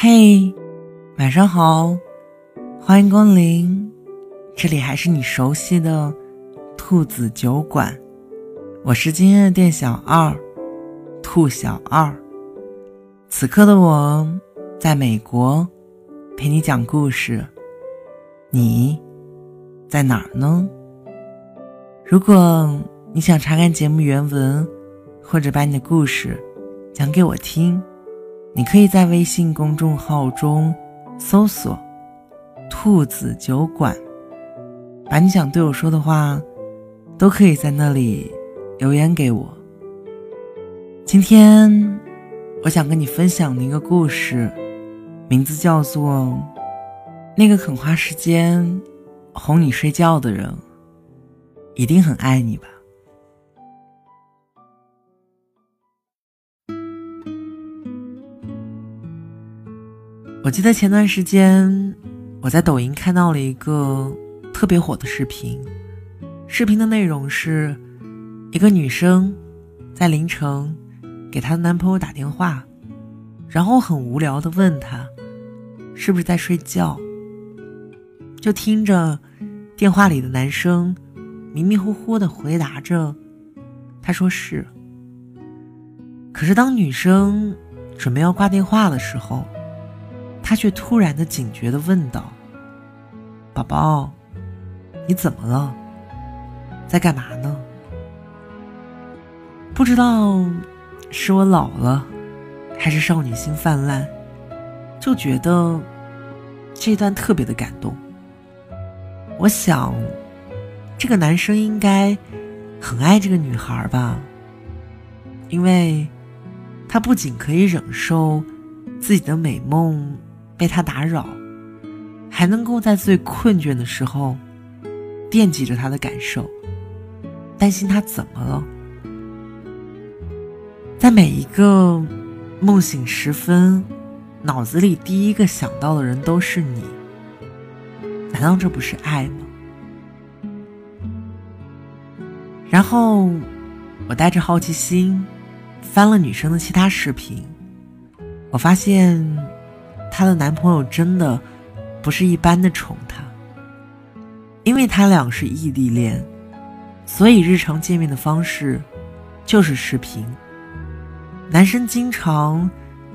嘿，晚上好，欢迎光临，这里还是你熟悉的兔子酒馆，我是今天的店小二，兔小二。此刻的我在美国，陪你讲故事，你在哪儿呢？如果你想查看节目原文，或者把你的故事讲给我听。你可以在微信公众号中搜索“兔子酒馆”，把你想对我说的话，都可以在那里留言给我。今天，我想跟你分享的一个故事，名字叫做《那个肯花时间哄你睡觉的人》，一定很爱你吧。我记得前段时间，我在抖音看到了一个特别火的视频。视频的内容是，一个女生在凌晨给她的男朋友打电话，然后很无聊的问他，是不是在睡觉。就听着电话里的男生迷迷糊糊的回答着，他说是。可是当女生准备要挂电话的时候，他却突然的警觉的问道：“宝宝，你怎么了？在干嘛呢？”不知道是我老了，还是少女心泛滥，就觉得这段特别的感动。我想，这个男生应该很爱这个女孩吧，因为他不仅可以忍受自己的美梦。被他打扰，还能够在最困倦的时候惦记着他的感受，担心他怎么了。在每一个梦醒时分，脑子里第一个想到的人都是你。难道这不是爱吗？然后，我带着好奇心翻了女生的其他视频，我发现。她的男朋友真的不是一般的宠她，因为他俩是异地恋，所以日常见面的方式就是视频。男生经常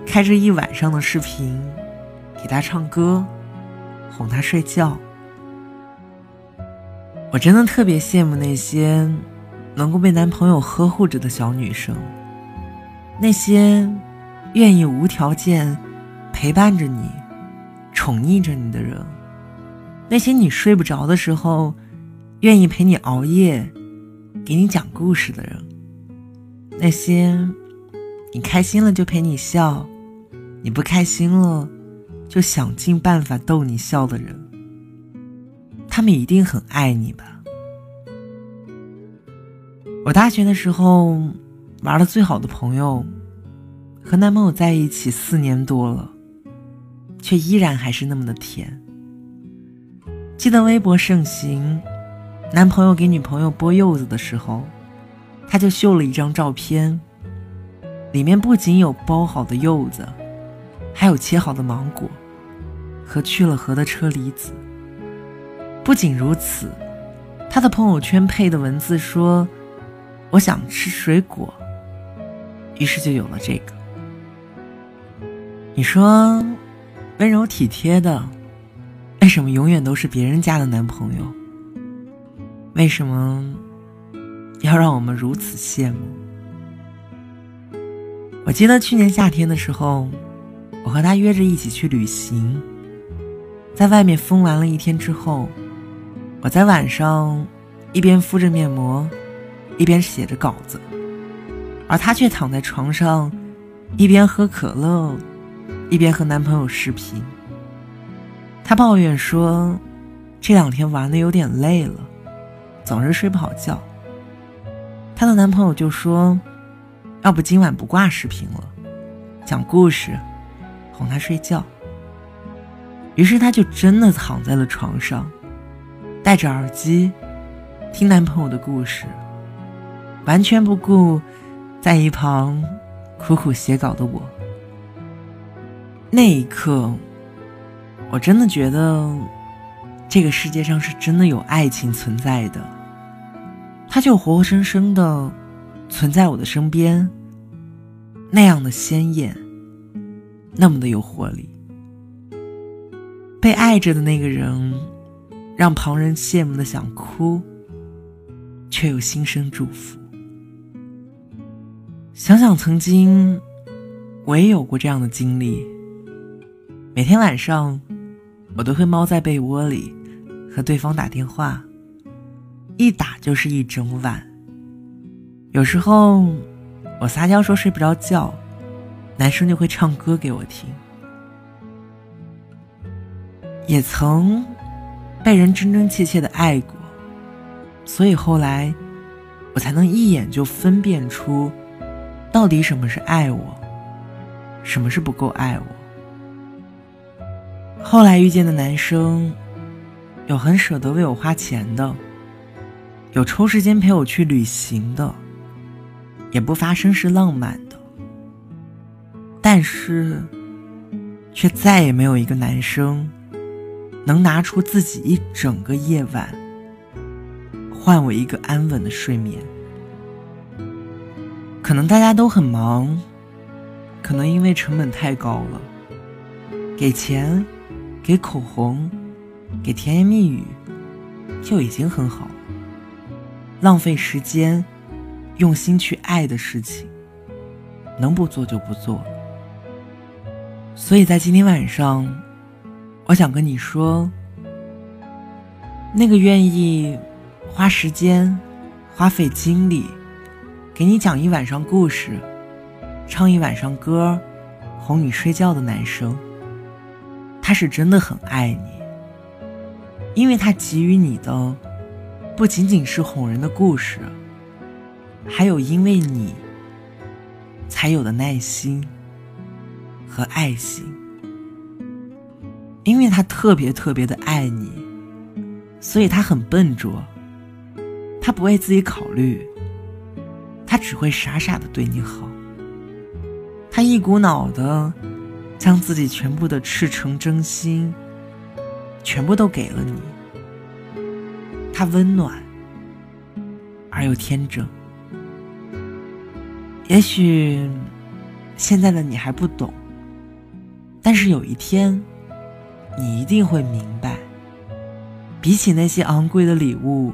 开着一晚上的视频给她唱歌，哄她睡觉。我真的特别羡慕那些能够被男朋友呵护着的小女生，那些愿意无条件。陪伴着你、宠溺着你的人，那些你睡不着的时候，愿意陪你熬夜、给你讲故事的人，那些你开心了就陪你笑，你不开心了就想尽办法逗你笑的人，他们一定很爱你吧？我大学的时候玩的最好的朋友，和男朋友在一起四年多了。却依然还是那么的甜。记得微博盛行，男朋友给女朋友剥柚子的时候，他就秀了一张照片，里面不仅有剥好的柚子，还有切好的芒果和去了核的车厘子。不仅如此，他的朋友圈配的文字说：“我想吃水果。”于是就有了这个。你说？温柔体贴的，为什么永远都是别人家的男朋友？为什么要让我们如此羡慕？我记得去年夏天的时候，我和他约着一起去旅行，在外面疯玩了一天之后，我在晚上一边敷着面膜，一边写着稿子，而他却躺在床上，一边喝可乐。一边和男朋友视频，她抱怨说：“这两天玩的有点累了，总是睡不好觉。”她的男朋友就说：“要不今晚不挂视频了，讲故事，哄她睡觉。”于是她就真的躺在了床上，戴着耳机听男朋友的故事，完全不顾在一旁苦苦写稿的我。那一刻，我真的觉得这个世界上是真的有爱情存在的，它就活活生生的存在我的身边，那样的鲜艳，那么的有活力。被爱着的那个人，让旁人羡慕的想哭，却又心生祝福。想想曾经，我也有过这样的经历。每天晚上，我都会猫在被窝里和对方打电话，一打就是一整晚。有时候我撒娇说睡不着觉，男生就会唱歌给我听。也曾被人真真切切的爱过，所以后来我才能一眼就分辨出，到底什么是爱我，什么是不够爱我。后来遇见的男生，有很舍得为我花钱的，有抽时间陪我去旅行的，也不发生是浪漫的，但是，却再也没有一个男生，能拿出自己一整个夜晚，换我一个安稳的睡眠。可能大家都很忙，可能因为成本太高了，给钱。给口红，给甜言蜜语，就已经很好了。浪费时间，用心去爱的事情，能不做就不做。所以在今天晚上，我想跟你说，那个愿意花时间、花费精力，给你讲一晚上故事，唱一晚上歌，哄你睡觉的男生。他是真的很爱你，因为他给予你的不仅仅是哄人的故事，还有因为你才有的耐心和爱心。因为他特别特别的爱你，所以他很笨拙，他不为自己考虑，他只会傻傻的对你好，他一股脑的。将自己全部的赤诚真心，全部都给了你。他温暖而又天真。也许现在的你还不懂，但是有一天，你一定会明白。比起那些昂贵的礼物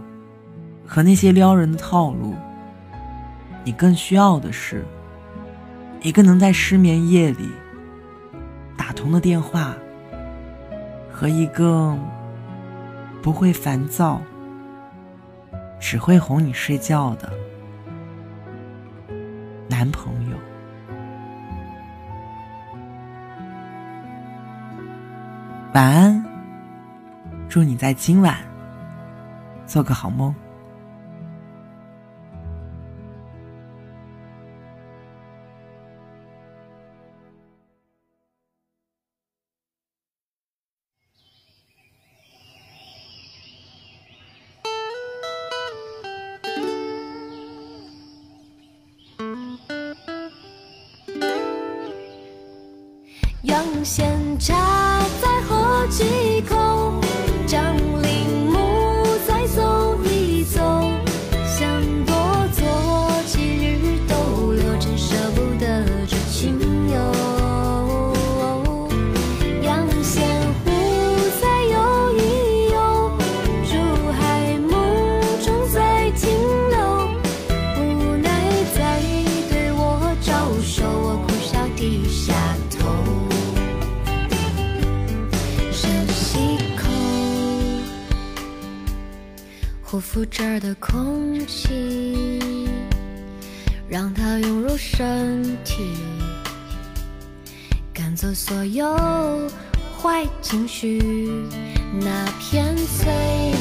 和那些撩人的套路，你更需要的是一个能在失眠夜里。打通的电话，和一个不会烦躁、只会哄你睡觉的男朋友。晚安，祝你在今晚做个好梦。用线插在河几口，复这儿的空气，让它涌入身体，赶走所有坏情绪。那片翠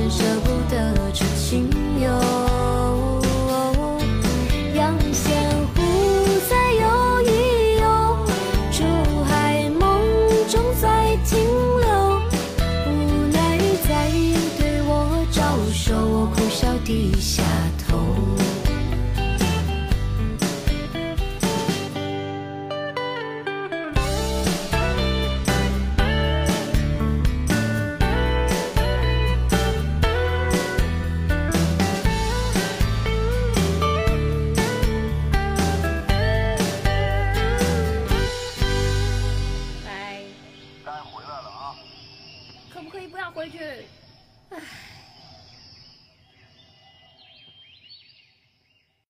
逗留，真舍不得这情游。